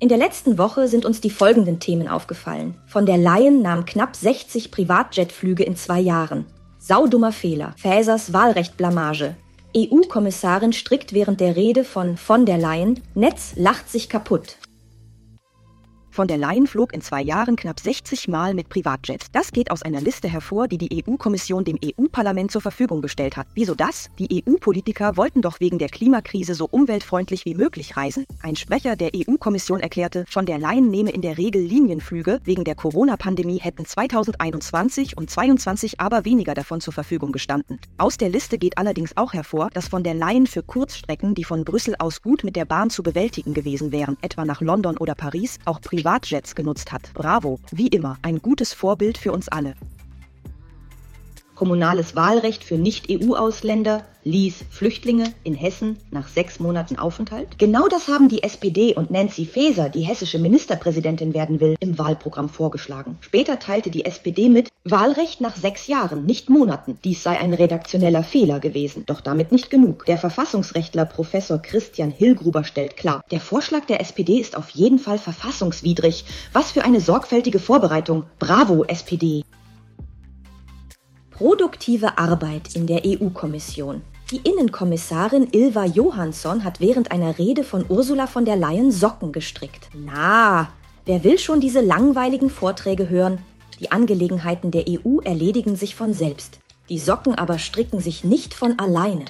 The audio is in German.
In der letzten Woche sind uns die folgenden Themen aufgefallen. Von der Leyen nahm knapp 60 Privatjetflüge in zwei Jahren. Saudummer Fehler. Fäsers Wahlrechtblamage. EU-Kommissarin strickt während der Rede von von der Leyen, Netz lacht sich kaputt. Von der Leyen flog in zwei Jahren knapp 60 Mal mit Privatjets. Das geht aus einer Liste hervor, die die EU-Kommission dem EU-Parlament zur Verfügung gestellt hat. Wieso das? Die EU-Politiker wollten doch wegen der Klimakrise so umweltfreundlich wie möglich reisen. Ein Sprecher der EU-Kommission erklärte, von der Leyen nehme in der Regel Linienflüge. Wegen der Corona-Pandemie hätten 2021 und 2022 aber weniger davon zur Verfügung gestanden. Aus der Liste geht allerdings auch hervor, dass von der Leyen für Kurzstrecken, die von Brüssel aus gut mit der Bahn zu bewältigen gewesen wären, etwa nach London oder Paris, auch privat Privatjets genutzt hat. Bravo, wie immer, ein gutes Vorbild für uns alle. Kommunales Wahlrecht für Nicht-EU-Ausländer ließ Flüchtlinge in Hessen nach sechs Monaten Aufenthalt. Genau das haben die SPD und Nancy Faeser, die hessische Ministerpräsidentin werden will, im Wahlprogramm vorgeschlagen. Später teilte die SPD mit, Wahlrecht nach sechs Jahren, nicht Monaten. Dies sei ein redaktioneller Fehler gewesen. Doch damit nicht genug. Der Verfassungsrechtler Professor Christian Hillgruber stellt klar, der Vorschlag der SPD ist auf jeden Fall verfassungswidrig. Was für eine sorgfältige Vorbereitung. Bravo, SPD. Produktive Arbeit in der EU-Kommission. Die Innenkommissarin Ilva Johansson hat während einer Rede von Ursula von der Leyen Socken gestrickt. Na, wer will schon diese langweiligen Vorträge hören? Die Angelegenheiten der EU erledigen sich von selbst. Die Socken aber stricken sich nicht von alleine.